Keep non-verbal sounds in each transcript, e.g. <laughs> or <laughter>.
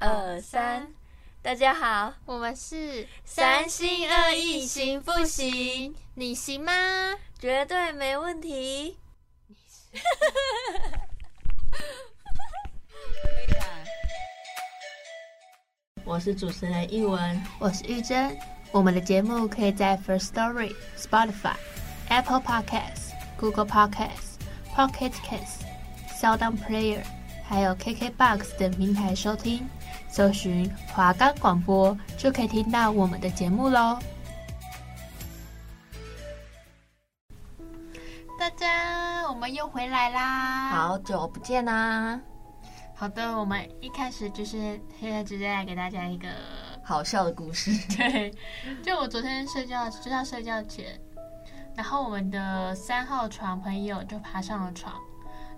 二三，大家好，我们是三心二意行不行？你行吗？绝对没问题。我是主持人一文，我是玉珍。我们的节目可以在 First Story、Spotify、Apple Podcasts、Google Podcasts、Pocket Casts、SoundOn Player。还有 KKBOX 等平台收听，搜寻华冈广播就可以听到我们的节目喽。大家，我们又回来啦！好久不见啦！好的，我们一开始就是现在直接来给大家一个好笑的故事。<laughs> 对，就我昨天睡觉，就在睡觉前，然后我们的三号床朋友就爬上了床。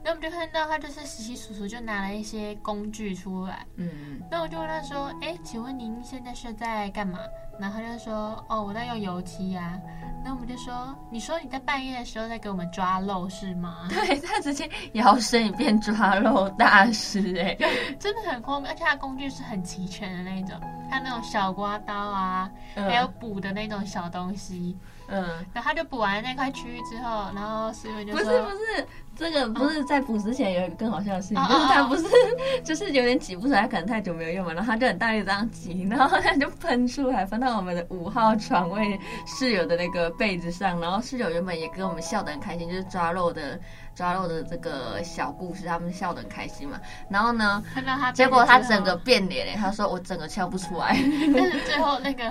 那我们就看到他就是洗洗簌簌，就拿了一些工具出来。嗯，那我就问他说：“哎，请问您现在是在干嘛？”然后他就说：“哦，我在用油漆呀。”那我们就说：“你说你在半夜的时候在给我们抓漏是吗？” <laughs> 对，他直接摇身一变抓漏大师哎，<laughs> 真的很聪明，而且他工具是很齐全的那种，他那种小刮刀啊，嗯、还有补的那种小东西。嗯，然后他就补完那块区域之后，然后师傅就说：“不是不是。”这个不是在补之前有一个更好笑的事情，哦、就是他不是 <laughs> 就是有点挤不出来，可能太久没有用嘛，然后他就很大力这样挤，然后他就喷出来，喷到我们的五号床位室友的那个被子上，然后室友原本也跟我们笑得很开心，就是抓漏的抓漏的这个小故事，他们笑得很开心嘛。然后呢，看到他，结果他整个变脸嘞，他说我整个笑不出来，<laughs> 但是最后那个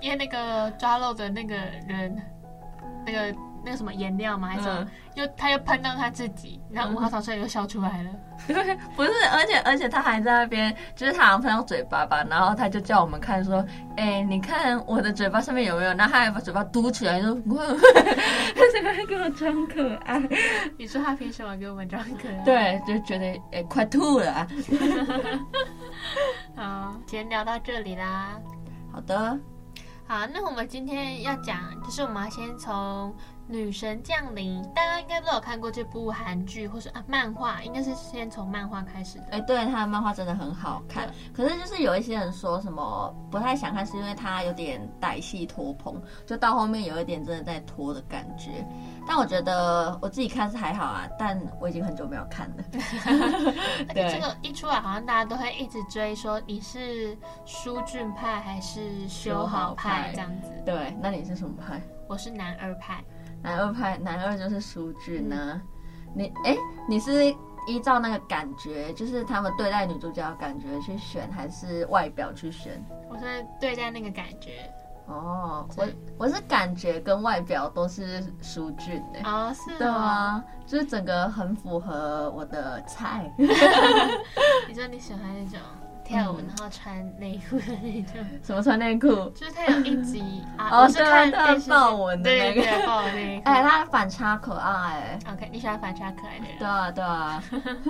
因为那个抓漏的那个人那个。那个什么颜料嘛？还是什么？又他又喷到他自己，然后五号床睡又笑出来了。<laughs> 不是，而且而且他还在那边，就是他好像喷到嘴巴吧，然后他就叫我们看说，哎、欸，你看我的嘴巴上面有没有？然后他还把嘴巴嘟起来说，他怎么还给我装可爱？你说他凭什么给我们装可爱？对，就觉得哎、欸，快吐了啊！<laughs> 好，今天聊到这里啦。好的，好，那我们今天要讲，就是我们要先从。女神降临，大家应该都有看过这部韩剧，或是啊漫画，应该是先从漫画开始的。哎、欸，对，他的漫画真的很好看。可是就是有一些人说什么不太想看，是因为他有点歹戏拖棚，就到后面有一点真的在拖的感觉。但我觉得我自己看是还好啊，但我已经很久没有看了。<laughs> 对，这个一出来，好像大家都会一直追，说你是舒俊派还是修好派这样子。对，那你是什么派？我是男二派。男二派，男二就是书俊呢、啊。你哎，你是依照那个感觉，就是他们对待女主角的感觉去选，还是外表去选？我是对待那个感觉。哦，我我是感觉跟外表都是书俊的。哦，是。对啊，就是整个很符合我的菜。<laughs> 你说你喜欢那种？跳舞，然后穿内裤的那种。什么穿内裤？就是他有一集啊，我是看电视豹纹的那个。哎，他反差可爱。OK，你喜欢反差可爱的人。对啊，对啊。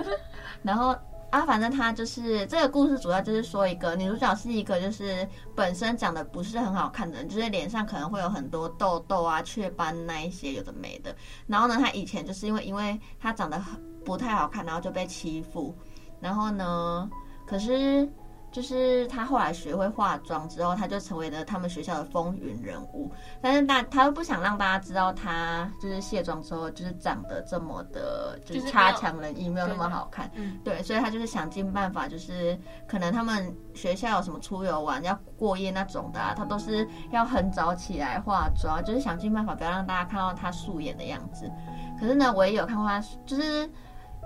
<laughs> 然后啊，反正他就是这个故事主要就是说一个女主角是一个就是本身长得不是很好看的人，就是脸上可能会有很多痘痘啊、雀斑那一些有的没的。然后呢，她以前就是因为因为她长得很不太好看，然后就被欺负。然后呢？可是，就是他后来学会化妆之后，他就成为了他们学校的风云人物。但是大他又不想让大家知道他就是卸妆之后就是长得这么的，就是差强人意，没有那么好看。嗯，对，所以他就是想尽办法，就是可能他们学校有什么出游玩要过夜那种的啊，他都是要很早起来化妆，就是想尽办法不要让大家看到他素颜的样子。可是呢，我也有看过他，就是。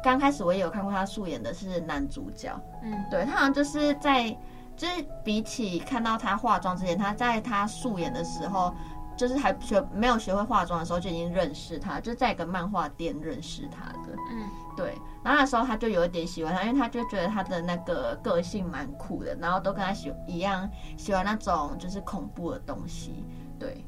刚开始我也有看过他素颜的是男主角，嗯，对，他好像就是在，就是比起看到他化妆之前，他在他素颜的时候，就是还学没有学会化妆的时候就已经认识他，就在一个漫画店认识他的。嗯，对。然后那时候他就有一点喜欢他，因为他就觉得他的那个个性蛮酷的，然后都跟他喜一样喜欢那种就是恐怖的东西。对。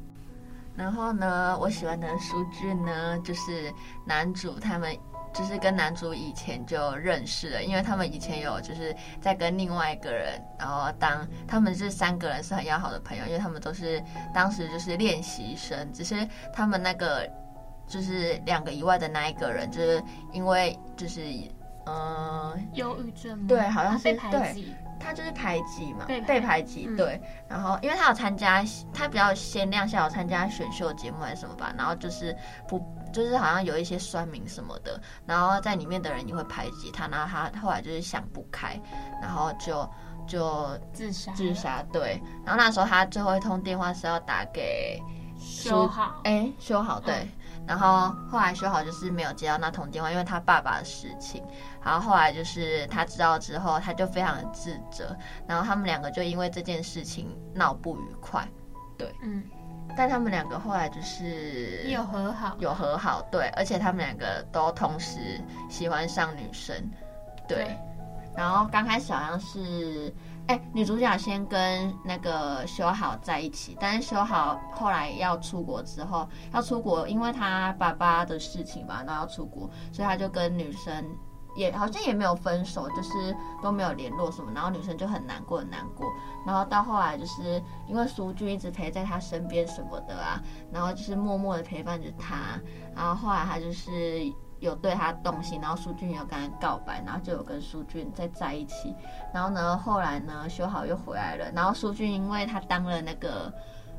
然后呢，我喜欢的书俊呢，就是男主他们。就是跟男主以前就认识了，因为他们以前有就是在跟另外一个人，然后当他们这三个人是很要好的朋友，因为他们都是当时就是练习生，只是他们那个就是两个以外的那一个人，就是因为就是嗯，忧郁症吗？对，好像是被排挤。对。他就是排挤嘛，被排被排挤，嗯、对。然后，因为他有参加，他比较先亮相，有参加选秀节目还是什么吧。然后就是不，就是好像有一些酸民什么的。然后在里面的人也会排挤他。然后他后来就是想不开，然后就就自杀。自杀，对。然后那时候他最后一通电话是要打给修好，哎，修好，对。嗯然后后来修好就是没有接到那通电话，因为他爸爸的事情。然后后来就是他知道之后，他就非常的自责。然后他们两个就因为这件事情闹不愉快，对，嗯。但他们两个后来就是有和好，有和好，对。而且他们两个都同时喜欢上女生，对。对然后刚开始好像是。哎，女主角先跟那个修好在一起，但是修好后来要出国之后，要出国，因为他爸爸的事情吧，然后要出国，所以他就跟女生也好像也没有分手，就是都没有联络什么，然后女生就很难过很难过，然后到后来就是因为苏俊一直陪在他身边什么的啊，然后就是默默的陪伴着他，然后后来他就是。有对他动心，然后苏俊有跟他告白，然后就有跟苏俊再在一起。然后呢，后来呢，修好又回来了。然后苏俊因为他当了那个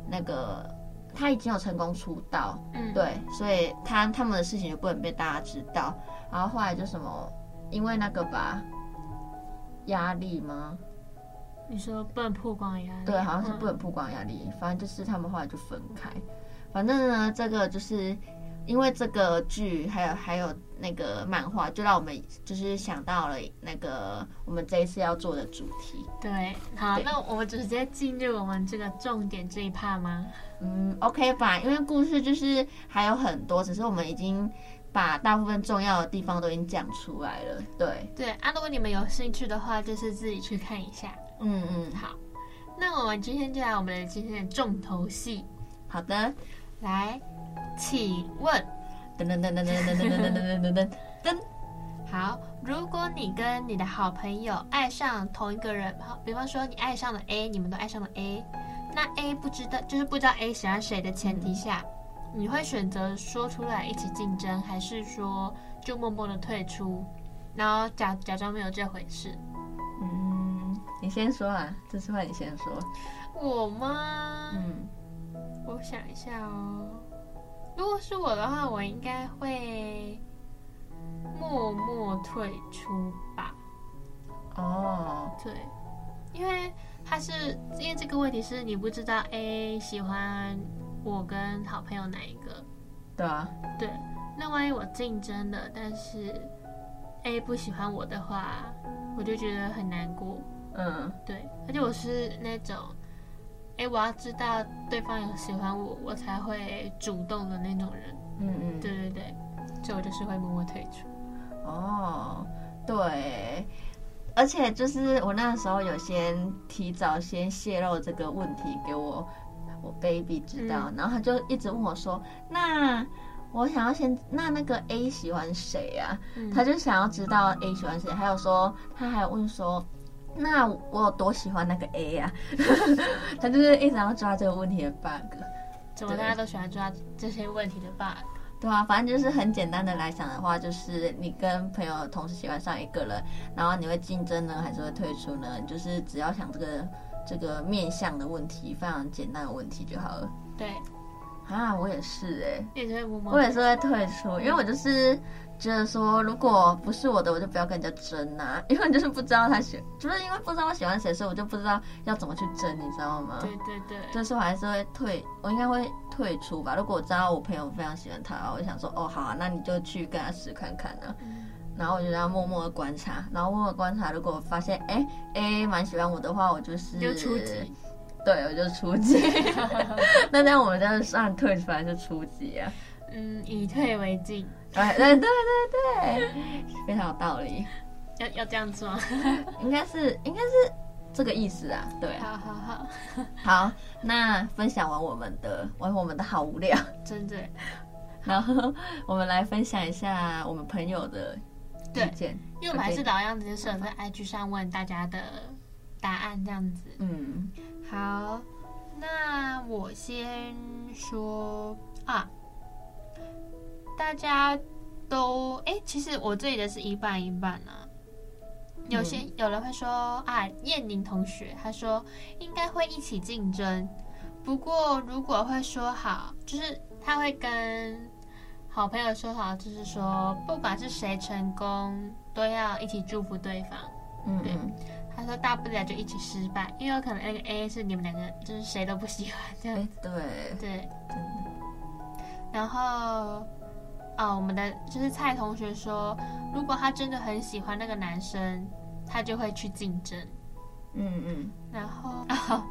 那个，他已经有成功出道，嗯，对，所以他他们的事情就不能被大家知道。然后后来就什么，因为那个吧，压力吗？你说不能曝光压力？对，好像是不能曝光压力。嗯，反正就是他们后来就分开。反正呢，这个就是。因为这个剧还有还有那个漫画，就让我们就是想到了那个我们这一次要做的主题。对，好，那我们直接进入我们这个重点这一 part 吗？嗯，OK 吧，因为故事就是还有很多，只是我们已经把大部分重要的地方都已经讲出来了。对，对啊，如果你们有兴趣的话，就是自己去看一下。嗯嗯，好，那我们今天就来我们的今天的重头戏。好的，来。请问，噔噔噔噔噔噔噔噔噔噔噔噔，好，如果你跟你的好朋友爱上同一个人，好，比方说你爱上了 A，你们都爱上了 A，那 A 不知道，就是不知道 A 喜欢谁的前提下，你会选择说出来一起竞争，还是说就默默的退出，然后假假装没有这回事？嗯，你先说啊，这次换你先说。我吗？嗯，我想一下哦。如果是我的话，我应该会默默退出吧。哦，oh. 对，因为他是因为这个问题是你不知道 A 喜欢我跟好朋友哪一个。对啊。对，那万一我竞争了，但是 A 不喜欢我的话，我就觉得很难过。嗯，对，而且我是那种。哎，我要知道对方有喜欢我，我才会主动的那种人。嗯嗯，对对对，所以我就是会默默退出。哦，对，而且就是我那时候有先提早先泄露这个问题给我我 baby 知道，嗯、然后他就一直问我说：“那我想要先那那个 A 喜欢谁呀？”嗯、他就想要知道 A 喜欢谁，还有说他还有问说。那我有多喜欢那个 A 呀、啊？<laughs> 他就是一直要抓这个问题的 bug。怎么大家都喜欢抓这些问题的 bug？对啊，反正就是很简单的来讲的话，就是你跟朋友同时喜欢上一个人，然后你会竞争呢，还是会退出呢？就是只要想这个这个面向的问题，非常简单的问题就好了。对。啊，我也是哎、我也是会退出，因为我就是。觉得说，如果不是我的，我就不要跟人家争呐、啊，<laughs> 因为就是不知道他喜，就是因为不知道我喜欢谁，所以我就不知道要怎么去争，你知道吗？对对对，就是我还是会退，我应该会退出吧。如果我知道我朋友非常喜欢他，我就想说，哦，好啊，那你就去跟他试看看啊。嗯、然后我就要默默的观察，然后默默观察，如果我发现，哎，A 蛮喜欢我的话，我就是就出击。对，我就初级。<laughs> 那这样我们这样算退出来是初级啊？嗯，以退为进。对对对对对，非常有道理。要要这样做吗？应该是应该是这个意思啊。对，好好好。好，那分享完我们的，完我们的好无聊，真的。然后我们来分享一下我们朋友的意见，因为我们还是老样子，就是在 IG 上问大家的答案这样子。嗯，好，那我先说啊。大家都哎、欸，其实我这里的是一半一半啊。有些有人会说啊，燕宁同学他说应该会一起竞争，不过如果会说好，就是他会跟好朋友说好，就是说不管是谁成功，都要一起祝福对方。嗯，对。他说大不了就一起失败，因为有可能那个 A 是你们两个就是谁都不喜欢这样。对对，然后。哦，我们的就是蔡同学说，如果他真的很喜欢那个男生，他就会去竞争。嗯嗯。然后，<laughs> 哦，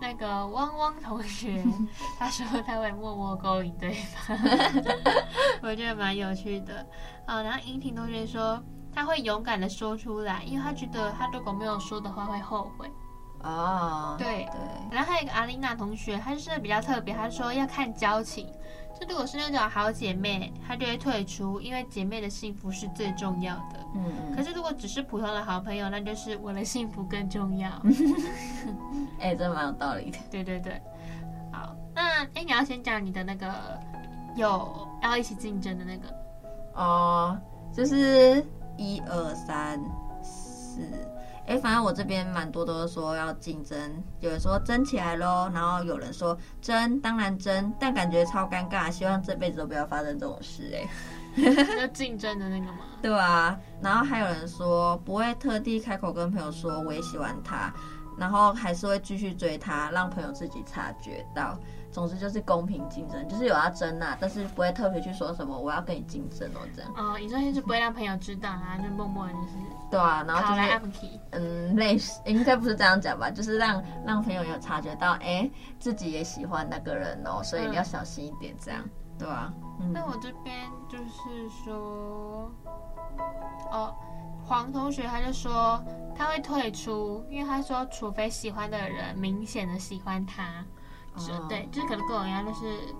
那个汪汪同学，他说他会默默勾引对方，<laughs> 我觉得蛮有趣的。啊、哦，然后英婷同学说他会勇敢的说出来，因为他觉得他如果没有说的话会后悔。哦，对对。然后还有一个阿丽娜同学，她是比较特别，她说要看交情。就如果是那种好姐妹，她就会退出，因为姐妹的幸福是最重要的。嗯。可是如果只是普通的好朋友，那就是我的幸福更重要。<laughs> 哎、欸，这蛮有道理的。对对对。好，那哎、欸，你要先讲你的那个有要一起竞争的那个。哦，就是一二三四。哎，反正我这边蛮多都是说要竞争，有人说争起来喽，然后有人说争，当然争，但感觉超尴尬，希望这辈子都不要发生这种事。哎，<laughs> 要竞争的那个吗？对啊，然后还有人说不会特地开口跟朋友说我也喜欢他，然后还是会继续追他，让朋友自己察觉到。总之就是公平竞争，就是有要争啊，但是不会特别去说什么我要跟你竞争哦这样。哦，你说就是不会让朋友知道啊，就默默就是。对啊，然后就是嗯，类似应该不是这样讲吧，就是让让朋友有察觉到，哎，自己也喜欢那个人哦，所以你要小心一点这样，嗯、对啊。嗯、那我这边就是说，哦，黄同学他就说他会退出，因为他说除非喜欢的人明显的喜欢他。哦、对，就是可能跟我一样，就是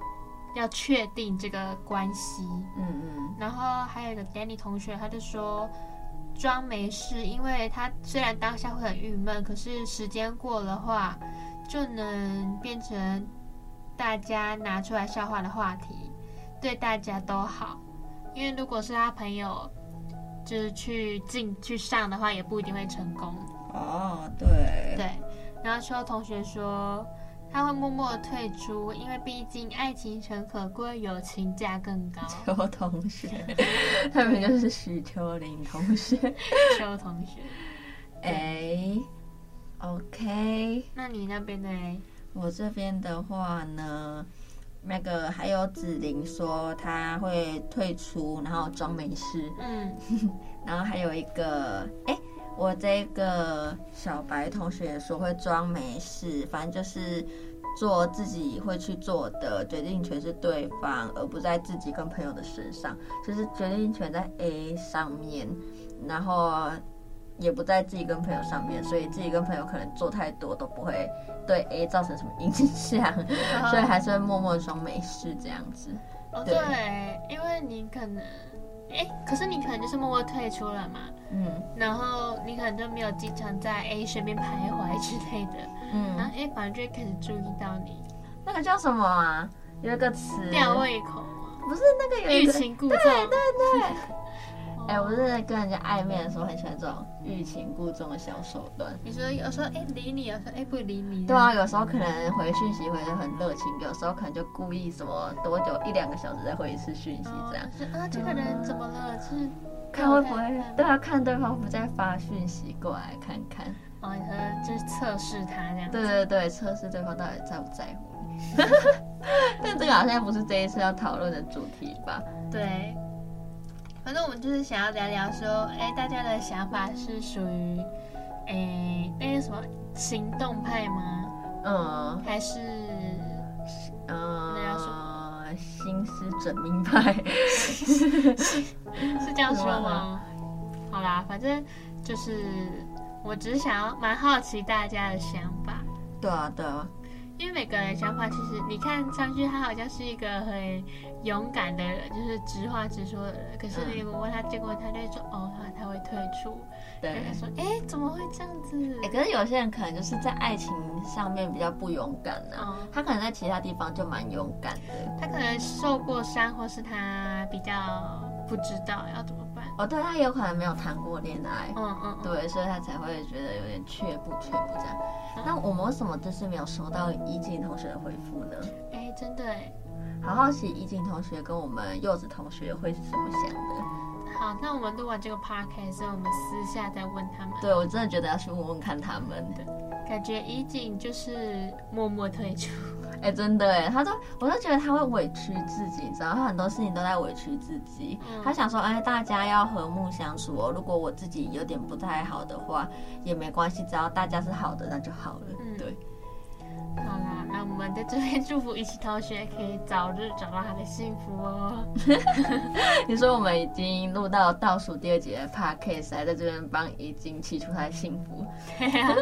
要确定这个关系。嗯嗯。然后还有一个 Danny 同学，他就说装没事，因为他虽然当下会很郁闷，可是时间过的话，就能变成大家拿出来笑话的话题，对大家都好。因为如果是他朋友，就是去进去上的话，也不一定会成功。哦，对。对。然后邱同学说。他会默默退出，因为毕竟爱情诚可贵，友情价更高。邱同学，<laughs> 他们就是许秋玲同学。<laughs> 邱同学，哎、欸，OK。那你那边呢？我这边的话呢，那个还有子玲说他会退出，然后装没事。嗯，<laughs> 然后还有一个，哎、欸。我这个小白同学也说会装没事，反正就是做自己会去做的，决定权是对方，而不在自己跟朋友的身上，就是决定权在 A 上面，然后也不在自己跟朋友上面，所以自己跟朋友可能做太多都不会对 A 造成什么影响，<laughs> 所以还是会默默装没事这样子。哦，对，因为你可能。哎，可是你可能就是默默退出了嘛，嗯，然后你可能就没有经常在 A 身边徘徊之类的，嗯，然后 A 反而就会开始注意到你，那个叫什么啊？有一个词，吊胃口不是那个有欲擒故纵，对对对。哎、欸，我是跟人家暧昧的时候很喜欢这种欲擒故纵的小手段。你说有时候哎理你，有时候哎不理你。对啊，有时候可能回讯息回的很热情，有时候可能就故意什么多久一两个小时再回一次讯息这样。啊，这个人怎么了？就是看会不会？对啊，看对方不再发讯息过来看看。哦，你说就是测试他这样。对对对，测试对方到底在不在乎你。<laughs> 但这个好像不是这一次要讨论的主题吧？对。反正我们就是想要聊聊说，哎，大家的想法是属于，哎，那个什么行动派吗？嗯，还是嗯，那叫什么心思缜密派，<laughs> 是这样说吗？好啦，反正就是，我只是想要蛮好奇大家的想法。对啊，对啊。因为每个人想法其实，你看上去他好像是一个很勇敢的人，就是直话直说的人。可是你如果问他，结果他就说：“哦，他他会退出。”对，他说：“哎，怎么会这样子？”哎，可是有些人可能就是在爱情上面比较不勇敢呢、啊。嗯、他可能在其他地方就蛮勇敢的。他可能受过伤，或是他比较不知道要怎么办。哦，对，他有可能没有谈过恋爱。嗯嗯。嗯对，所以他才会觉得有点却步却步这样。嗯、那我们为什么就是没有收到怡静同学的回复呢？哎，真的哎。好好奇怡静同学跟我们柚子同学会是怎么想的？好，那我们录完这个 podcast 我们私下再问他们。对，我真的觉得要去问问看他们。对，感觉怡静就是默默退出。哎，真的哎，他都，我都觉得他会委屈自己，你知道，他很多事情都在委屈自己。嗯、他想说，哎，大家要和睦相处哦。如果我自己有点不太好的话，也没关系，只要大家是好的，那就好了。嗯、对。好啦，那我们在这边祝福一起同学可以早日找到他的幸福哦。<laughs> 你说我们已经录到倒数第二节的 podcast，还在这边帮已经祈出他的幸福。<laughs> 对啊，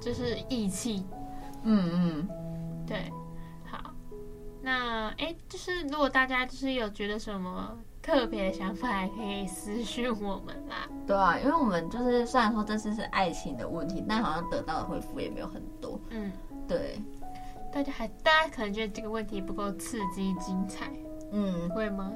就是义气。嗯嗯，对。好，那哎，就是如果大家就是有觉得什么特别的想法，还可以私讯我们啦。对啊，因为我们就是虽然说这次是爱情的问题，但好像得到的回复也没有很多。嗯。对，大家还大家可能觉得这个问题不够刺激精彩，嗯，会吗？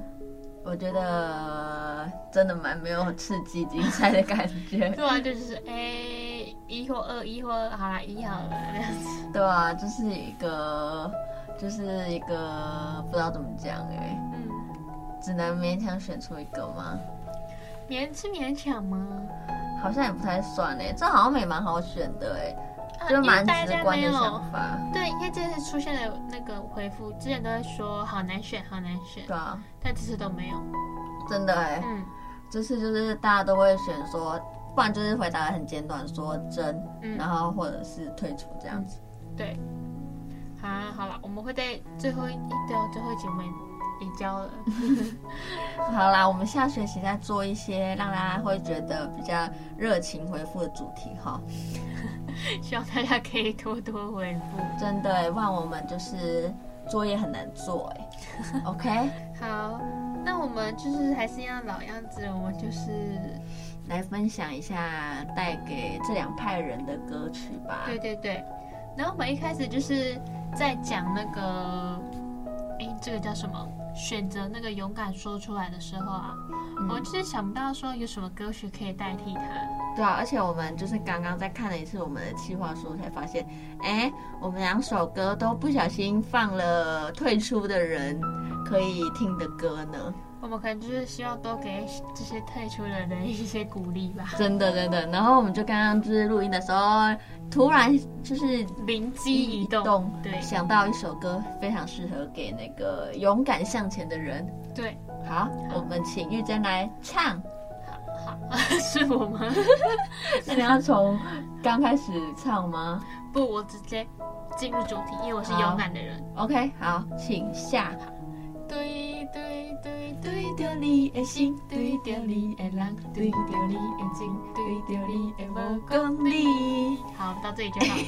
我觉得真的蛮没有刺激精彩的感觉。<laughs> 对啊，就是哎，一或二，一或二，好啦，一好了这样子。对啊，就是一个，就是一个不知道怎么讲哎，嗯，只能勉强选出一个吗？勉是勉强吗？好像也不太算哎，这好像也蛮好选的哎。就蛮直观的想法，对，因为这次出现的那个回复，之前都在说好难选，好难选，对啊，但这次都没有，真的哎，嗯，这次就是大家都会选说，不然就是回答的很简短，说真，嗯、然后或者是退出这样子，嗯、对，好，好了，我们会在最后一，对啊，最后一集也交了，<laughs> 好啦，我们下学期再做一些让大家会觉得比较热情回复的主题哈。<laughs> 希望大家可以多多回复，真的，不然我们就是作业很难做哎。OK，<laughs> 好，那我们就是还是一样老样子，我们就是来分享一下带给这两派人的歌曲吧。对对对，然后我们一开始就是在讲那个，哎，这个叫什么？选择那个勇敢说出来的时候啊，嗯、我就是想不到说有什么歌曲可以代替它。对啊，而且我们就是刚刚在看了一次我们的计划书，才发现，哎，我们两首歌都不小心放了退出的人可以听的歌呢。我们可能就是希望多给这些退出的人一些鼓励吧。真的，真的。然后我们就刚刚就是录音的时候，突然就是灵机一动，对，想到一首歌非常适合给那个勇敢向前的人。对，好，好我们请玉珍来唱。好，好，是我吗？那你要从刚开始唱吗？不，我直接进入主题，因为我是勇敢的人。OK，好，请下。对对对对着你的心，对着你的人，对着你的情，对着你的无公里。好，到这里就好了。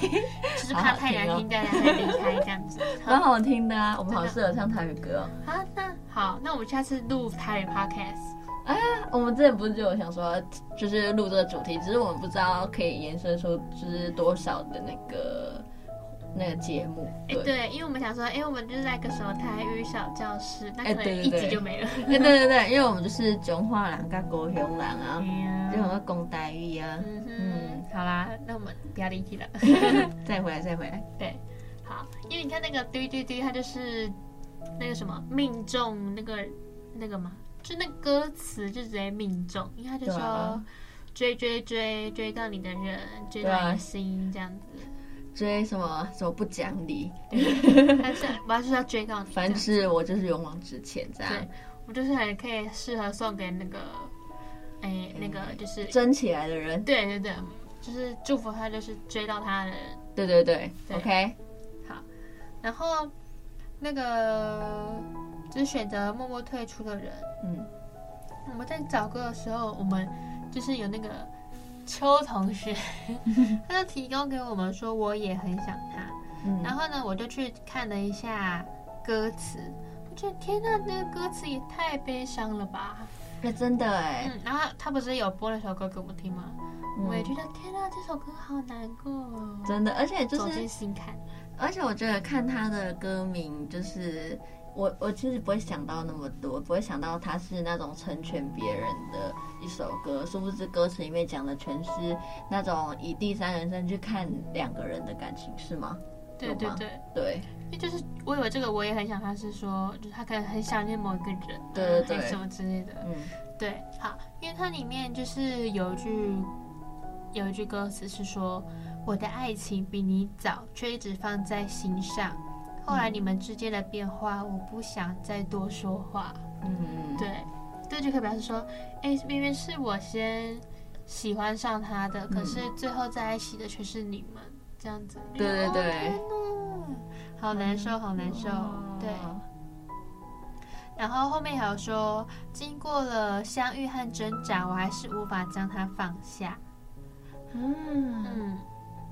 就是怕太难听，大家会离开这样子。蛮好听的啊，我们好适合唱台语歌。好，那好，那我们下次录台语 podcast。啊，我们之前不是就有想说，就是录这个主题，只是我们不知道可以延伸出就是多少的那个。那个节目，哎，对，因为我们想说，哎，我们就是在个什么台语小教室，那可能一集就没了。哎，对对对，因为我们就是中华人跟高雄人啊，<laughs> 就很会讲台语啊。嗯，好啦，那我们不要离题了 <laughs> <laughs> 再回来，再回来。对，好，因为你看那个嘟嘟嘟，它就是那个什么命中那个那个嘛，就那歌词就直接命中，因为他就说追追追追到你的人，追到你的心这样子。追什么什么不讲理？但是我要是要追到你，凡事我就是勇往直前这样。对，我就是很可以适合送给那个，哎，那个就是争起来的人。对对对，就是祝福他，就是追到他的人。对对对，对，OK，好，然后那个就是选择默默退出的人。嗯，我们在找歌的时候，我们就是有那个邱同学，<laughs> 他就提供给我们说，我也很想他。嗯然后呢，我就去看了一下歌词，我觉得天呐，那个歌词也太悲伤了吧。那真的哎，嗯，然后他不是有播那首歌给我们听吗？嗯我也觉得天呐，这首歌好难过哦。真的，而且就走进是，心坎。而且我觉得看他的歌名，就是我我其实不会想到那么多，不会想到它是那种成全别人的一首歌，殊不知歌词里面讲的全是那种以第三人称去看两个人的感情，是吗？对对对，对，因为就是我以为这个我也很想，他是说就是他可能很想念某一个人，对对对还是什么之类的。嗯对，好，因为它里面就是有一句有一句歌词是说，我的爱情比你早，却一直放在心上。后来你们之间的变化，我不想再多说话。嗯嗯，对，这就可以表示说，哎，明明是我先喜欢上他的，可是最后在一起的却是你们，这样子。对对对好难受，好难受。对。然后后面还有说，经过了相遇和挣扎，我还是无法将他放下。嗯，嗯，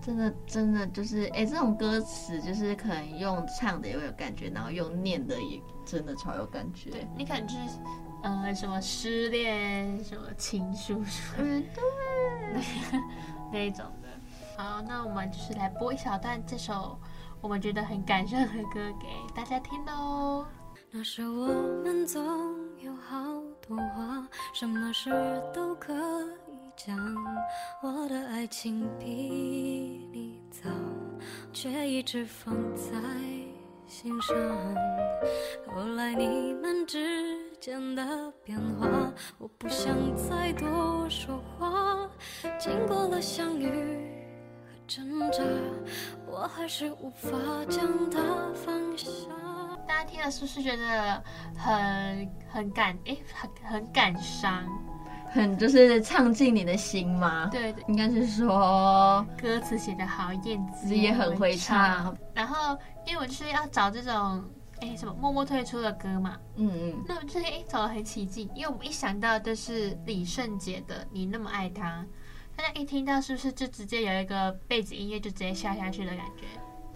真的真的就是，哎，这种歌词就是可能用唱的也会有感觉，然后用念的也真的超有感觉。对你可能就是，呃，什么失恋，什么情书，什么嗯，对。<laughs> 那一种的。好，那我们就是来播一小段这首我们觉得很感伤的歌给大家听喽。那时我们总有好多话，什么事都可以讲。我的爱情比你早，却一直放在心上。后来你们之间的变化，我不想再多说话。经过了相遇和挣扎，我还是无法将它放下。大家听了是不是觉得很很感诶，很很感伤？很就是唱进你的心吗？对对，应该是说歌词写得好，燕子也很会唱。然后因为我就是要找这种哎什么默默退出的歌嘛，嗯嗯，那我就是哎找得很起劲，因为我们一想到就是李圣杰的《你那么爱他》，大家一听到是不是就直接有一个背景音乐就直接下下去的感觉？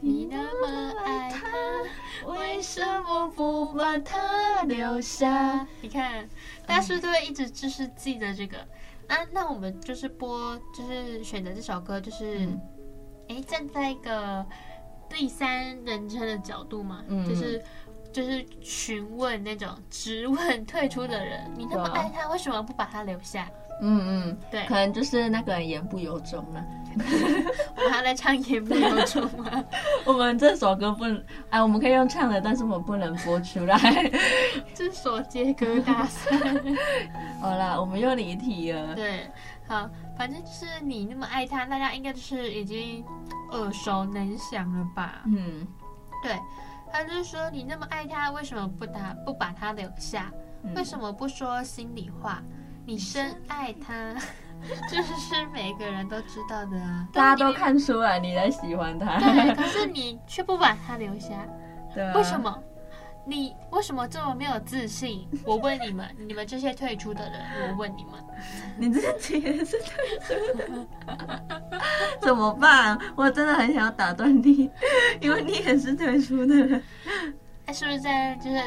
你那么爱他，为什么不把他留下？你看，大家是不是都会一直就是记得这个？啊，那我们就是播，就是选择这首歌，就是，哎、嗯，站在一个第三人称的角度嘛，嗯、就是就是询问那种质问退出的人，你那么爱他，为什么不把他留下？嗯嗯，对，可能就是那个言不由衷了。我们还在唱言不由衷吗？<laughs> 我们这首歌不能，哎，我们可以用唱的，但是我们不能播出来。<laughs> 这首接歌大赛。<laughs> 好啦，我们又离题了。对，好，反正就是你那么爱他，大家应该就是已经耳熟能详了吧？嗯，对，他就是说你那么爱他，为什么不打不把他留下？嗯、为什么不说心里话？你深爱他，这 <laughs> 是每个人都知道的啊，大家都看出来你在喜欢他。对，可是你却不把他留下，<laughs> 对、啊，为什么？你为什么这么没有自信？我问你们，<laughs> 你们这些退出的人，我问你们，你自己也是退出的，怎么办？我真的很想要打断你，因为你也是退出的人。哎，是不是在就是？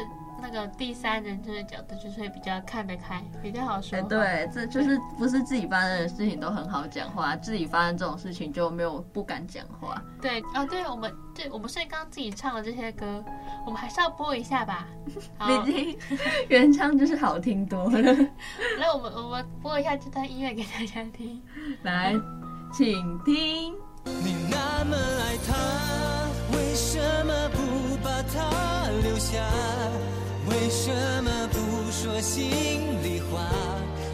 那个第三人称的角度，就是会比较看得开，比较好说。对，这就是不是自己发生的事情都很好讲话，自己发生这种事情就没有不敢讲话。对，哦，对，我们对，我们是刚刚自己唱的这些歌，我们还是要播一下吧。<laughs> 毕竟 <laughs> 原唱就是好听多了。<laughs> 来，我们我们播一下这段音乐给大家听。来，请听。你那么爱他，为什么不把他留下？为什么不说心里话？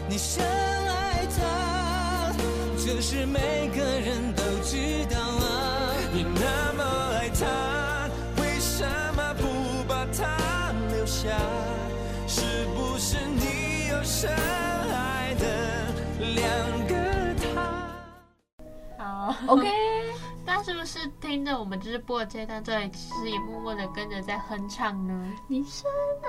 你深爱他，这是每个人都知道啊。你那么爱他，为什么不把他留下？是不是你有深爱的两个他？好 OK，是不是听着我们就是播的这一段，这里其实也默默的跟着在哼唱呢？你深爱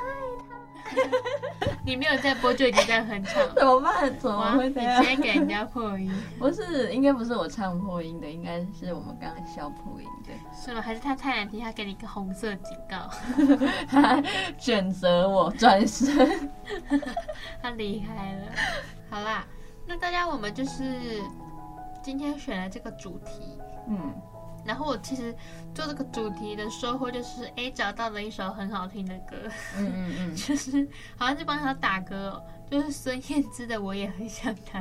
他。<laughs> 你没有在播就已经在哼唱，怎么办？怎么会这样？你直接给人家破音？不是，应该不是我唱破音的，应该是我们刚刚笑破音的。是吗？还是他太难听，他给你一个红色警告？他选择我转身，<laughs> 他离开了。好啦，那大家我们就是今天选了这个主题，嗯。然后我其实做这个主题的收获就是，哎，找到了一首很好听的歌，嗯嗯嗯，<laughs> 就是好像是帮他打歌哦，就是孙燕姿的《我也很想他》，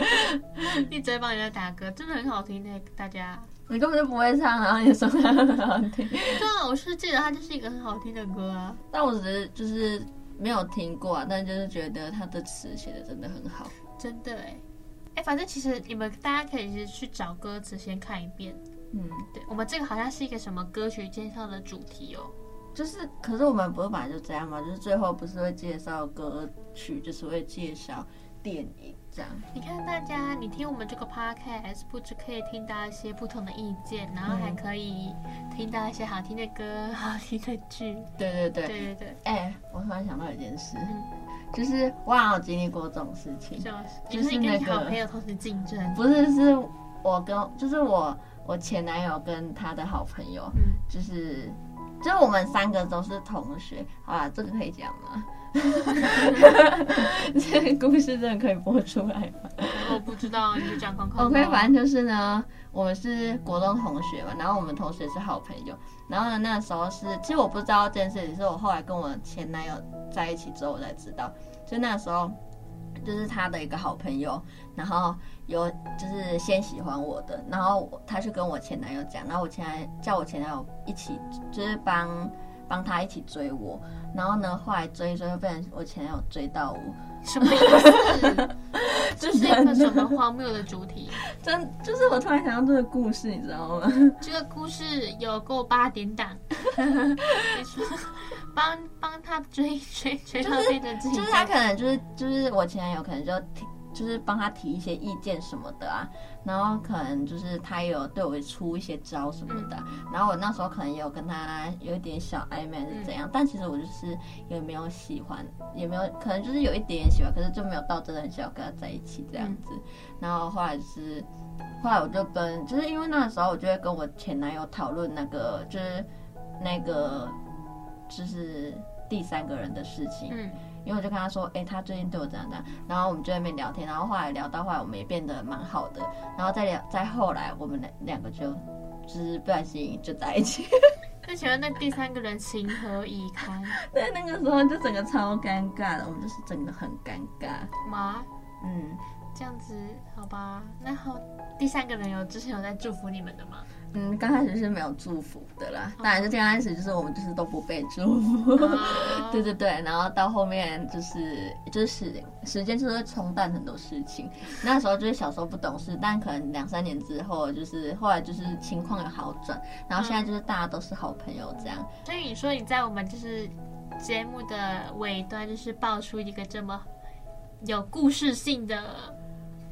<laughs> 一直在帮人家打歌，真的很好听的，大家。你根本就不会唱，然后你说他很好听。对啊，我是记得他就是一个很好听的歌啊，但我只是就是没有听过啊，但就是觉得他的词写的真的很好，真的哎，哎，反正其实你们大家可以去找歌词先看一遍。嗯，对，我们这个好像是一个什么歌曲介绍的主题哦，就是，可是我们不是本来就这样吗？就是最后不是会介绍歌曲，就是会介绍电影这样。你看大家，你听我们这个 podcast，不只可以听到一些不同的意见，然后还可以听到一些好听的歌、好听的剧。对对对，对对对。哎，我突然想到一件事，嗯、就是我好像有经历过这种事情，就是那个你好朋友同时竞争，不是，是我跟，就是我。我前男友跟他的好朋友，嗯、就是，就是我们三个都是同学。好啦，这个可以讲吗？<laughs> 这个故事真的可以播出来吗？我不知道，你就讲看看。OK，反正就是呢，我们是国中同学嘛，然后我们同学是好朋友。然后呢，那时候是，其实我不知道这件事情，是我后来跟我前男友在一起之后我才知道。就那时候，就是他的一个好朋友，然后。有就是先喜欢我的，然后他去跟我前男友讲，然后我前男叫我前男友一起，就是帮帮他一起追我，然后呢，后来追一追就被我前男友追到我，什么意思？<laughs> 这是一个什么荒谬的主题？<laughs> 真就是我突然想到这个故事，你知道吗？<laughs> 这个故事有够八点档，帮帮他追追追到变成自己，就是他可能就是就是我前男友可能就挺。就是帮他提一些意见什么的啊，然后可能就是他也有对我出一些招什么的，然后我那时候可能也有跟他有一点小暧昧是怎样，但其实我就是也没有喜欢，也没有可能就是有一点点喜欢，可是就没有到真的很想要跟他在一起这样子。然后后来就是后来我就跟就是因为那个时候我就会跟我前男友讨论那个就是那个就是第三个人的事情。因为我就跟他说，哎、欸，他最近对我怎样怎样，然后我们就在那边聊天，然后后来聊到后来，我们也变得蛮好的，然后再聊，再后来，我们两两个就就是不小心就在一起。<laughs> 那请问那第三个人情何以堪？<laughs> 对，那个时候就整个超尴尬的，我们就是整个很尴尬。妈，嗯，这样子好吧？那好，第三个人有之前有在祝福你们的吗？嗯，刚开始是没有祝福的啦，当然是刚开始就是我们就是都不被祝福，<laughs> 对对对，然后到后面就是就是时时间就是会冲淡很多事情，那时候就是小时候不懂事，但可能两三年之后就是后来就是情况有好转，然后现在就是大家都是好朋友这样。所以你说你在我们就是节目的尾端就是爆出一个这么有故事性的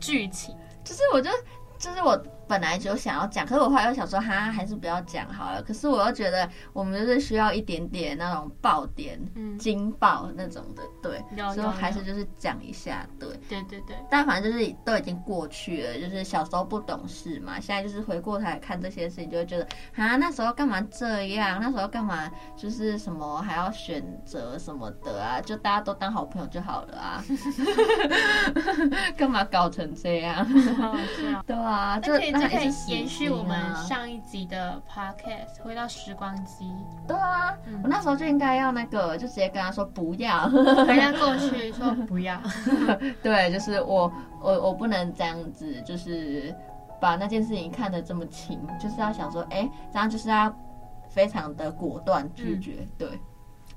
剧情，就是我就就是我。本来就想要讲，可是我后来又想说，哈，还是不要讲好了。可是我又觉得，我们就是需要一点点那种爆点、嗯、惊爆那种的，对，所以还是就是讲一下，对，对对对。但反正就是都已经过去了，就是小时候不懂事嘛，现在就是回过头来看这些事情，就会觉得，啊，那时候干嘛这样？那时候干嘛就是什么还要选择什么的啊？就大家都当好朋友就好了啊，<laughs> 干嘛搞成这样？<laughs> 对啊，就。这可以延续我们上一集的 podcast，回到时光机。对啊，嗯、我那时候就应该要那个，就直接跟他说不要，回家过去说不要。<laughs> 对，就是我我我不能这样子，就是把那件事情看得这么轻，就是要想说，哎、欸，这样就是要非常的果断拒绝，嗯、对。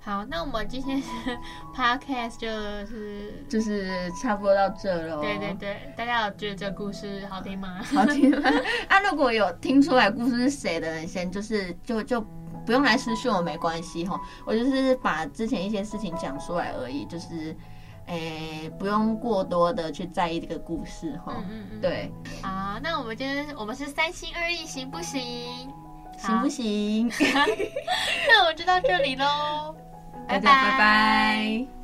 好，那我们今天 <laughs> podcast 就是就是差不多到这喽。对对对，大家有觉得这个故事好听吗？好听吗？<laughs> 啊，如果有听出来故事是谁的人，先就是就就不用来私讯我，没关系哈。我就是把之前一些事情讲出来而已，就是。诶，不用过多的去在意这个故事哈。嗯嗯嗯，对，好，那我们今天我们是三心二意，行不行？行不行？<laughs> 那我们就到这里喽，大家拜拜。